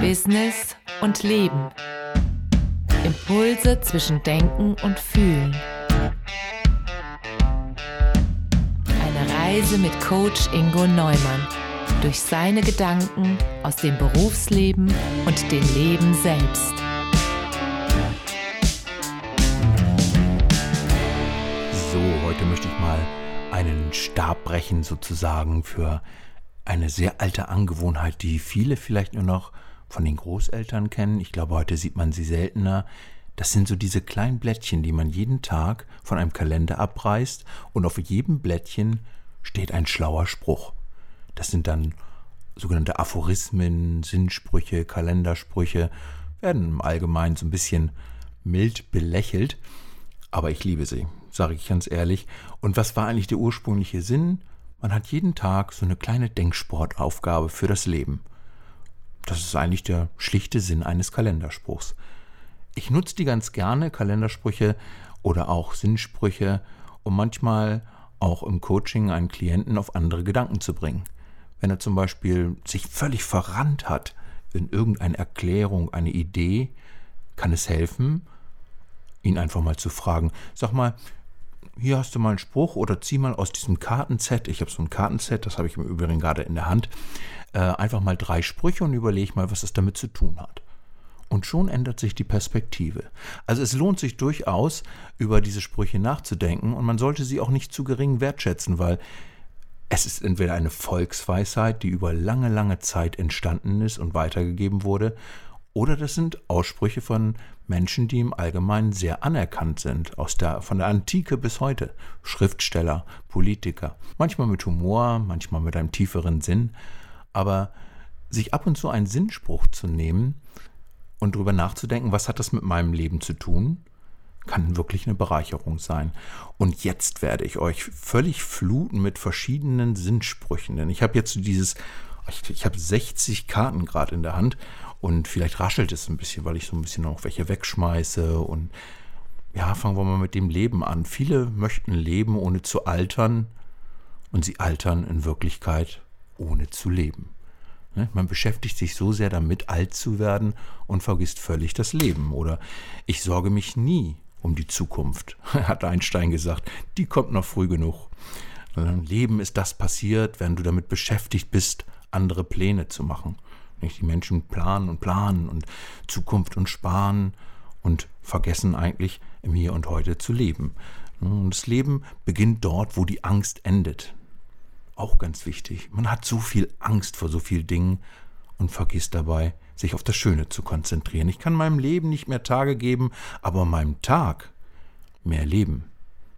Business und Leben. Impulse zwischen Denken und Fühlen. Eine Reise mit Coach Ingo Neumann durch seine Gedanken aus dem Berufsleben und dem Leben selbst. So, heute möchte ich mal einen Stab brechen sozusagen für eine sehr alte Angewohnheit, die viele vielleicht nur noch von den Großeltern kennen. Ich glaube, heute sieht man sie seltener. Das sind so diese kleinen Blättchen, die man jeden Tag von einem Kalender abreißt und auf jedem Blättchen steht ein schlauer Spruch. Das sind dann sogenannte Aphorismen, Sinnsprüche, Kalendersprüche, werden im Allgemeinen so ein bisschen mild belächelt, aber ich liebe sie, sage ich ganz ehrlich. Und was war eigentlich der ursprüngliche Sinn? Man hat jeden Tag so eine kleine Denksportaufgabe für das Leben. Das ist eigentlich der schlichte Sinn eines Kalenderspruchs. Ich nutze die ganz gerne, Kalendersprüche oder auch Sinnsprüche, um manchmal auch im Coaching einen Klienten auf andere Gedanken zu bringen. Wenn er zum Beispiel sich völlig verrannt hat in irgendeine Erklärung, eine Idee, kann es helfen, ihn einfach mal zu fragen, sag mal, hier hast du mal einen Spruch oder zieh mal aus diesem Kartenset, ich habe so ein Kartenset, das habe ich im Übrigen gerade in der Hand, äh, einfach mal drei Sprüche und überlege mal, was das damit zu tun hat. Und schon ändert sich die Perspektive. Also es lohnt sich durchaus, über diese Sprüche nachzudenken und man sollte sie auch nicht zu gering wertschätzen, weil es ist entweder eine Volksweisheit, die über lange, lange Zeit entstanden ist und weitergegeben wurde, oder das sind Aussprüche von Menschen, die im Allgemeinen sehr anerkannt sind, aus der, von der Antike bis heute. Schriftsteller, Politiker, manchmal mit Humor, manchmal mit einem tieferen Sinn, aber sich ab und zu einen Sinnspruch zu nehmen und darüber nachzudenken, was hat das mit meinem Leben zu tun, kann wirklich eine Bereicherung sein. Und jetzt werde ich euch völlig fluten mit verschiedenen Sinnsprüchen, denn ich habe jetzt dieses, ich, ich habe 60 Karten gerade in der Hand und vielleicht raschelt es ein bisschen, weil ich so ein bisschen noch welche wegschmeiße und ja, fangen wir mal mit dem Leben an. Viele möchten leben, ohne zu altern und sie altern in Wirklichkeit ohne zu leben. Ne? Man beschäftigt sich so sehr damit, alt zu werden und vergisst völlig das Leben. Oder ich sorge mich nie um die Zukunft, hat Einstein gesagt. Die kommt noch früh genug. Leben ist das passiert, wenn du damit beschäftigt bist, andere Pläne zu machen. Die Menschen planen und planen und Zukunft und sparen und vergessen eigentlich im Hier und Heute zu leben. Und das Leben beginnt dort, wo die Angst endet. Auch ganz wichtig. Man hat so viel Angst vor so vielen Dingen und vergisst dabei, sich auf das Schöne zu konzentrieren. Ich kann meinem Leben nicht mehr Tage geben, aber meinem Tag mehr Leben.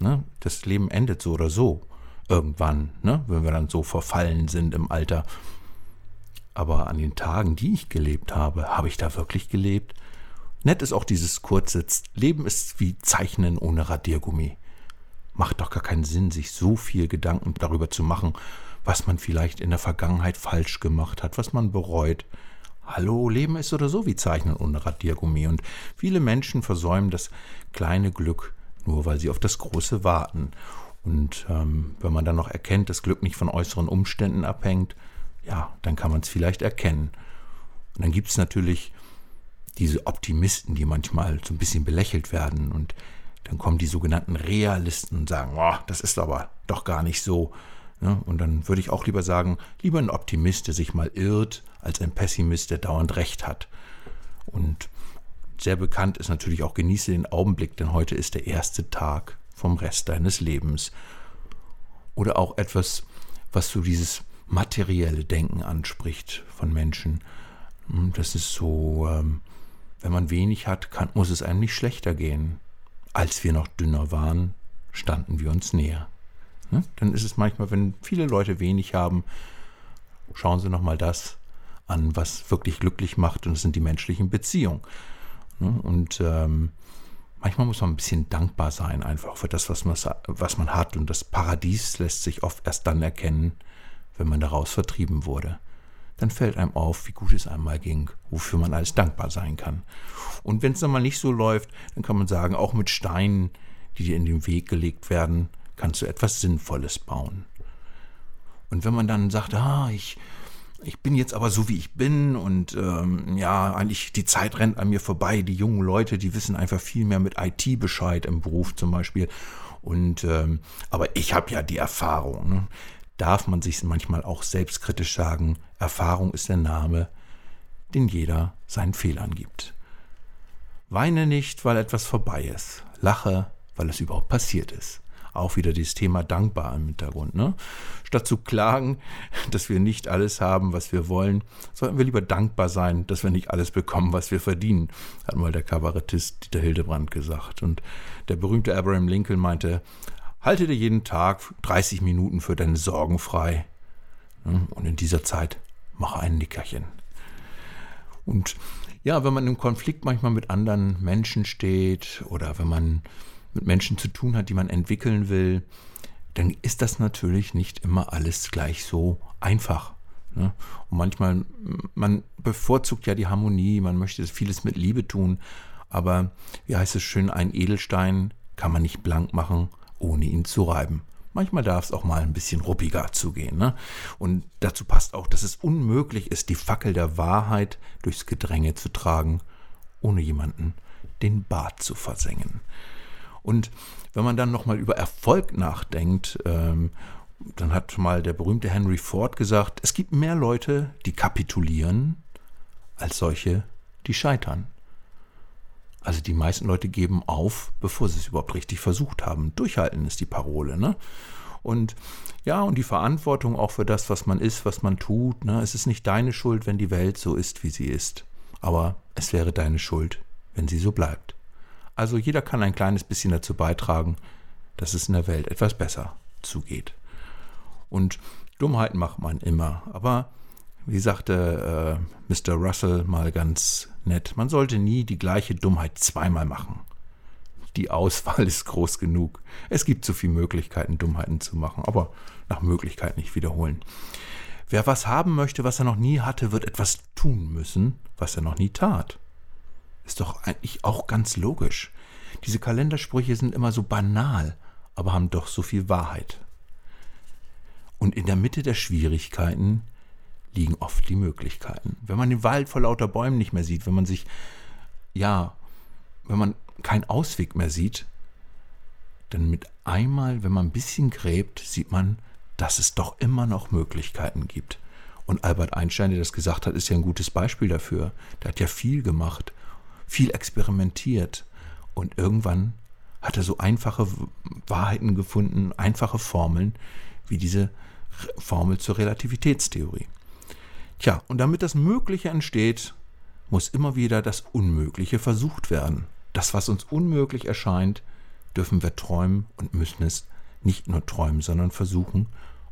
Ne? Das Leben endet so oder so. Irgendwann, ne? wenn wir dann so verfallen sind im Alter. Aber an den Tagen, die ich gelebt habe, habe ich da wirklich gelebt? Nett ist auch dieses kurze Leben ist wie Zeichnen ohne Radiergummi macht doch gar keinen Sinn, sich so viel Gedanken darüber zu machen, was man vielleicht in der Vergangenheit falsch gemacht hat, was man bereut. Hallo, Leben ist oder so wie Zeichnen ohne Radiergummi und viele Menschen versäumen das kleine Glück, nur weil sie auf das Große warten. Und ähm, wenn man dann noch erkennt, dass Glück nicht von äußeren Umständen abhängt, ja, dann kann man es vielleicht erkennen. Und dann gibt es natürlich diese Optimisten, die manchmal so ein bisschen belächelt werden und dann kommen die sogenannten Realisten und sagen, oh, das ist aber doch gar nicht so. Ne? Und dann würde ich auch lieber sagen, lieber ein Optimist, der sich mal irrt, als ein Pessimist, der dauernd recht hat. Und sehr bekannt ist natürlich auch, genieße den Augenblick, denn heute ist der erste Tag vom Rest deines Lebens. Oder auch etwas, was so dieses materielle Denken anspricht von Menschen. Hm, das ist so, ähm, wenn man wenig hat, kann, muss es einem nicht schlechter gehen. Als wir noch dünner waren, standen wir uns näher. Ne? Dann ist es manchmal, wenn viele Leute wenig haben, schauen Sie nochmal das an, was wirklich glücklich macht, und das sind die menschlichen Beziehungen. Ne? Und ähm, manchmal muss man ein bisschen dankbar sein, einfach für das, was man, was man hat. Und das Paradies lässt sich oft erst dann erkennen, wenn man daraus vertrieben wurde dann fällt einem auf, wie gut es einmal ging, wofür man alles dankbar sein kann. Und wenn es dann mal nicht so läuft, dann kann man sagen, auch mit Steinen, die dir in den Weg gelegt werden, kannst du etwas Sinnvolles bauen. Und wenn man dann sagt, ah, ich, ich bin jetzt aber so, wie ich bin und ähm, ja, eigentlich die Zeit rennt an mir vorbei. Die jungen Leute, die wissen einfach viel mehr mit IT Bescheid im Beruf zum Beispiel. Und ähm, aber ich habe ja die Erfahrung. Ne? Darf man sich manchmal auch selbstkritisch sagen, Erfahrung ist der Name, den jeder seinen Fehlern gibt. Weine nicht, weil etwas vorbei ist. Lache, weil es überhaupt passiert ist auch wieder dieses Thema dankbar im Hintergrund. Ne? Statt zu klagen, dass wir nicht alles haben, was wir wollen, sollten wir lieber dankbar sein, dass wir nicht alles bekommen, was wir verdienen, hat mal der Kabarettist Dieter Hildebrand gesagt. Und der berühmte Abraham Lincoln meinte, halte dir jeden Tag 30 Minuten für deine Sorgen frei. Ne? Und in dieser Zeit mache ein Nickerchen. Und ja, wenn man im Konflikt manchmal mit anderen Menschen steht oder wenn man mit Menschen zu tun hat, die man entwickeln will, dann ist das natürlich nicht immer alles gleich so einfach. Ne? Und manchmal, man bevorzugt ja die Harmonie, man möchte vieles mit Liebe tun, aber wie heißt es schön, ein Edelstein kann man nicht blank machen, ohne ihn zu reiben. Manchmal darf es auch mal ein bisschen ruppiger zugehen. Ne? Und dazu passt auch, dass es unmöglich ist, die Fackel der Wahrheit durchs Gedränge zu tragen, ohne jemanden den Bart zu versengen. Und wenn man dann nochmal über Erfolg nachdenkt, ähm, dann hat mal der berühmte Henry Ford gesagt, es gibt mehr Leute, die kapitulieren, als solche, die scheitern. Also die meisten Leute geben auf, bevor sie es überhaupt richtig versucht haben. Durchhalten ist die Parole, ne? Und ja, und die Verantwortung auch für das, was man ist, was man tut. Ne? Es ist nicht deine Schuld, wenn die Welt so ist, wie sie ist. Aber es wäre deine Schuld, wenn sie so bleibt. Also jeder kann ein kleines bisschen dazu beitragen, dass es in der Welt etwas besser zugeht. Und Dummheiten macht man immer. Aber wie sagte äh, Mr. Russell mal ganz nett, man sollte nie die gleiche Dummheit zweimal machen. Die Auswahl ist groß genug. Es gibt so viele Möglichkeiten, Dummheiten zu machen, aber nach Möglichkeit nicht wiederholen. Wer was haben möchte, was er noch nie hatte, wird etwas tun müssen, was er noch nie tat. Ist doch eigentlich auch ganz logisch. Diese Kalendersprüche sind immer so banal, aber haben doch so viel Wahrheit. Und in der Mitte der Schwierigkeiten liegen oft die Möglichkeiten. Wenn man den Wald vor lauter Bäumen nicht mehr sieht, wenn man sich, ja, wenn man keinen Ausweg mehr sieht, dann mit einmal, wenn man ein bisschen gräbt, sieht man, dass es doch immer noch Möglichkeiten gibt. Und Albert Einstein, der das gesagt hat, ist ja ein gutes Beispiel dafür. Der hat ja viel gemacht viel experimentiert und irgendwann hat er so einfache Wahrheiten gefunden, einfache Formeln, wie diese Formel zur Relativitätstheorie. Tja, und damit das Mögliche entsteht, muss immer wieder das Unmögliche versucht werden. Das, was uns unmöglich erscheint, dürfen wir träumen und müssen es nicht nur träumen, sondern versuchen.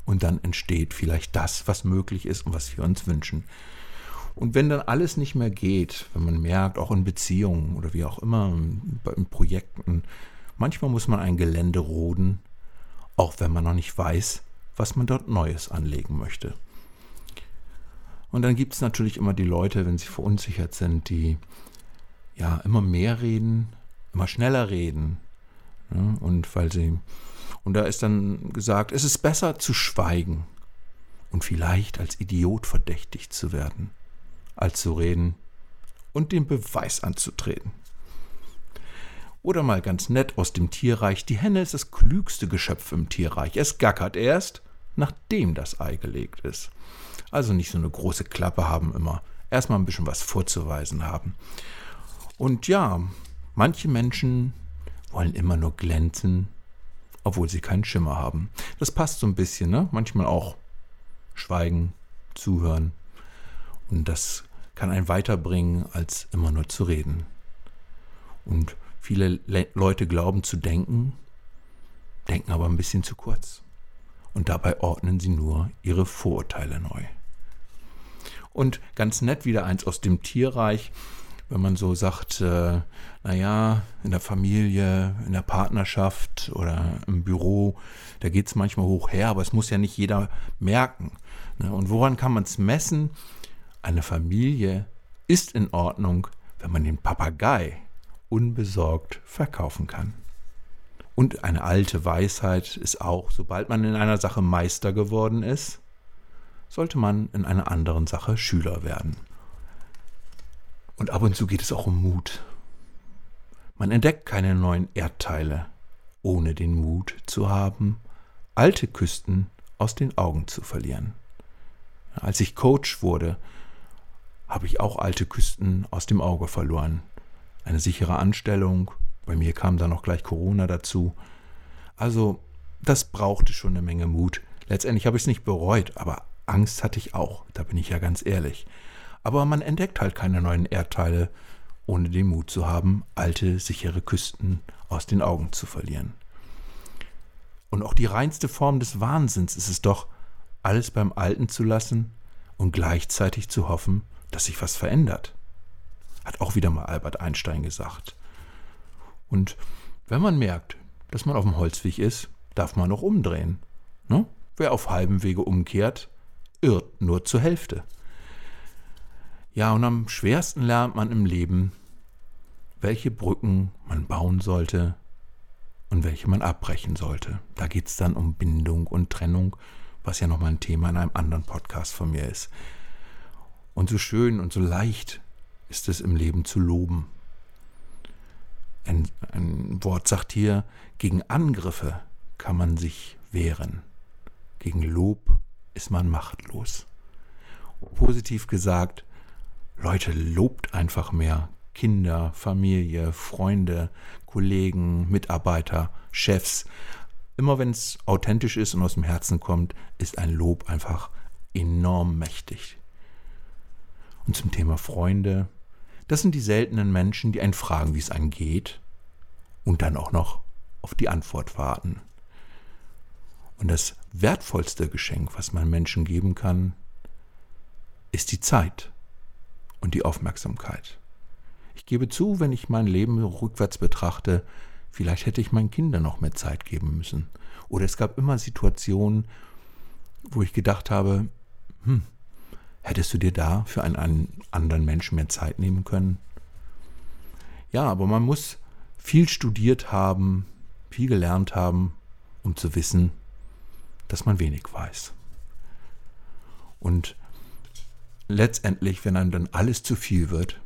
Und dann entsteht vielleicht das, was möglich ist und was wir uns wünschen. Und wenn dann alles nicht mehr geht, wenn man merkt, auch in Beziehungen oder wie auch immer, in Projekten, manchmal muss man ein Gelände roden, auch wenn man noch nicht weiß, was man dort Neues anlegen möchte. Und dann gibt es natürlich immer die Leute, wenn sie verunsichert sind, die ja immer mehr reden, immer schneller reden. Ne, und weil sie, und da ist dann gesagt, es ist besser zu schweigen und vielleicht als Idiot verdächtigt zu werden als zu reden und den Beweis anzutreten. Oder mal ganz nett aus dem Tierreich, die Henne ist das klügste Geschöpf im Tierreich. Es gackert erst, nachdem das Ei gelegt ist. Also nicht so eine große Klappe haben immer. Erstmal ein bisschen was vorzuweisen haben. Und ja, manche Menschen wollen immer nur glänzen, obwohl sie keinen Schimmer haben. Das passt so ein bisschen, ne? Manchmal auch schweigen, zuhören. Und das kann einen weiterbringen, als immer nur zu reden. Und viele Le Leute glauben zu denken, denken aber ein bisschen zu kurz. Und dabei ordnen sie nur ihre Vorurteile neu. Und ganz nett wieder eins aus dem Tierreich, wenn man so sagt, äh, naja, in der Familie, in der Partnerschaft oder im Büro, da geht es manchmal hoch her, aber es muss ja nicht jeder merken. Ne? Und woran kann man es messen? Eine Familie ist in Ordnung, wenn man den Papagei unbesorgt verkaufen kann. Und eine alte Weisheit ist auch, sobald man in einer Sache Meister geworden ist, sollte man in einer anderen Sache Schüler werden. Und ab und zu geht es auch um Mut. Man entdeckt keine neuen Erdteile, ohne den Mut zu haben, alte Küsten aus den Augen zu verlieren. Als ich Coach wurde, habe ich auch alte Küsten aus dem Auge verloren. Eine sichere Anstellung, bei mir kam dann noch gleich Corona dazu. Also, das brauchte schon eine Menge Mut. Letztendlich habe ich es nicht bereut, aber Angst hatte ich auch, da bin ich ja ganz ehrlich. Aber man entdeckt halt keine neuen Erdteile, ohne den Mut zu haben, alte, sichere Küsten aus den Augen zu verlieren. Und auch die reinste Form des Wahnsinns ist es doch, alles beim Alten zu lassen und gleichzeitig zu hoffen, dass sich was verändert. Hat auch wieder mal Albert Einstein gesagt. Und wenn man merkt, dass man auf dem Holzweg ist, darf man auch umdrehen. Ne? Wer auf halbem Wege umkehrt, irrt nur zur Hälfte. Ja, und am schwersten lernt man im Leben, welche Brücken man bauen sollte und welche man abbrechen sollte. Da geht es dann um Bindung und Trennung, was ja nochmal ein Thema in einem anderen Podcast von mir ist. Und so schön und so leicht ist es im Leben zu loben. Ein, ein Wort sagt hier, gegen Angriffe kann man sich wehren. Gegen Lob ist man machtlos. Positiv gesagt, Leute, lobt einfach mehr. Kinder, Familie, Freunde, Kollegen, Mitarbeiter, Chefs. Immer wenn es authentisch ist und aus dem Herzen kommt, ist ein Lob einfach enorm mächtig. Und zum Thema Freunde, das sind die seltenen Menschen, die einen fragen, wie es einem geht und dann auch noch auf die Antwort warten. Und das wertvollste Geschenk, was man Menschen geben kann, ist die Zeit und die Aufmerksamkeit. Ich gebe zu, wenn ich mein Leben rückwärts betrachte, vielleicht hätte ich meinen Kindern noch mehr Zeit geben müssen. Oder es gab immer Situationen, wo ich gedacht habe, hm, hättest du dir da für einen, einen anderen Menschen mehr Zeit nehmen können? Ja, aber man muss viel studiert haben, viel gelernt haben, um zu wissen, dass man wenig weiß. Und letztendlich, wenn einem dann alles zu viel wird,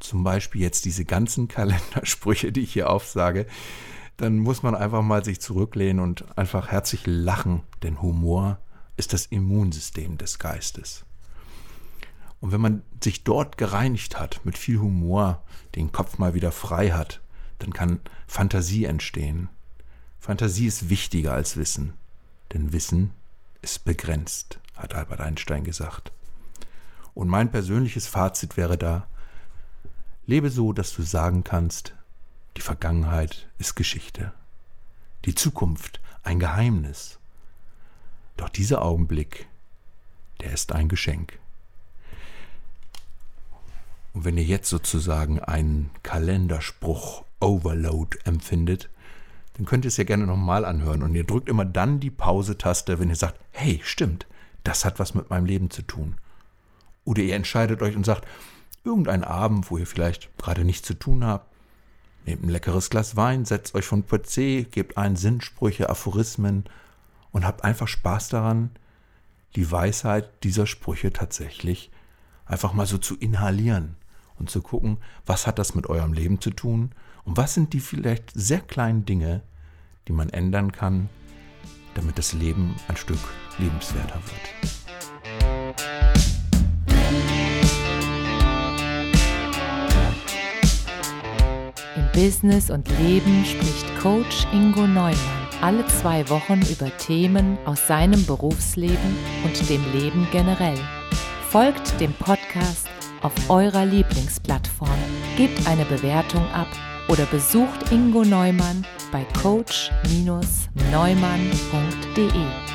zum Beispiel jetzt diese ganzen Kalendersprüche, die ich hier aufsage, dann muss man einfach mal sich zurücklehnen und einfach herzlich lachen, denn Humor ist das Immunsystem des Geistes. Und wenn man sich dort gereinigt hat, mit viel Humor, den Kopf mal wieder frei hat, dann kann Fantasie entstehen. Fantasie ist wichtiger als Wissen, denn Wissen ist begrenzt, hat Albert Einstein gesagt. Und mein persönliches Fazit wäre da, lebe so, dass du sagen kannst, die Vergangenheit ist Geschichte, die Zukunft ein Geheimnis. Doch dieser Augenblick, der ist ein Geschenk. Und wenn ihr jetzt sozusagen einen Kalenderspruch Overload empfindet, dann könnt ihr es ja gerne nochmal anhören. Und ihr drückt immer dann die Pause-Taste, wenn ihr sagt, hey, stimmt, das hat was mit meinem Leben zu tun. Oder ihr entscheidet euch und sagt, irgendein Abend, wo ihr vielleicht gerade nichts zu tun habt, nehmt ein leckeres Glas Wein, setzt euch von PC, gebt ein Sinnsprüche, Aphorismen und habt einfach Spaß daran, die Weisheit dieser Sprüche tatsächlich einfach mal so zu inhalieren und zu gucken, was hat das mit eurem Leben zu tun und was sind die vielleicht sehr kleinen Dinge, die man ändern kann, damit das Leben ein Stück lebenswerter wird. Business und Leben spricht Coach Ingo Neumann alle zwei Wochen über Themen aus seinem Berufsleben und dem Leben generell. Folgt dem Podcast auf eurer Lieblingsplattform, gebt eine Bewertung ab oder besucht Ingo Neumann bei coach-neumann.de.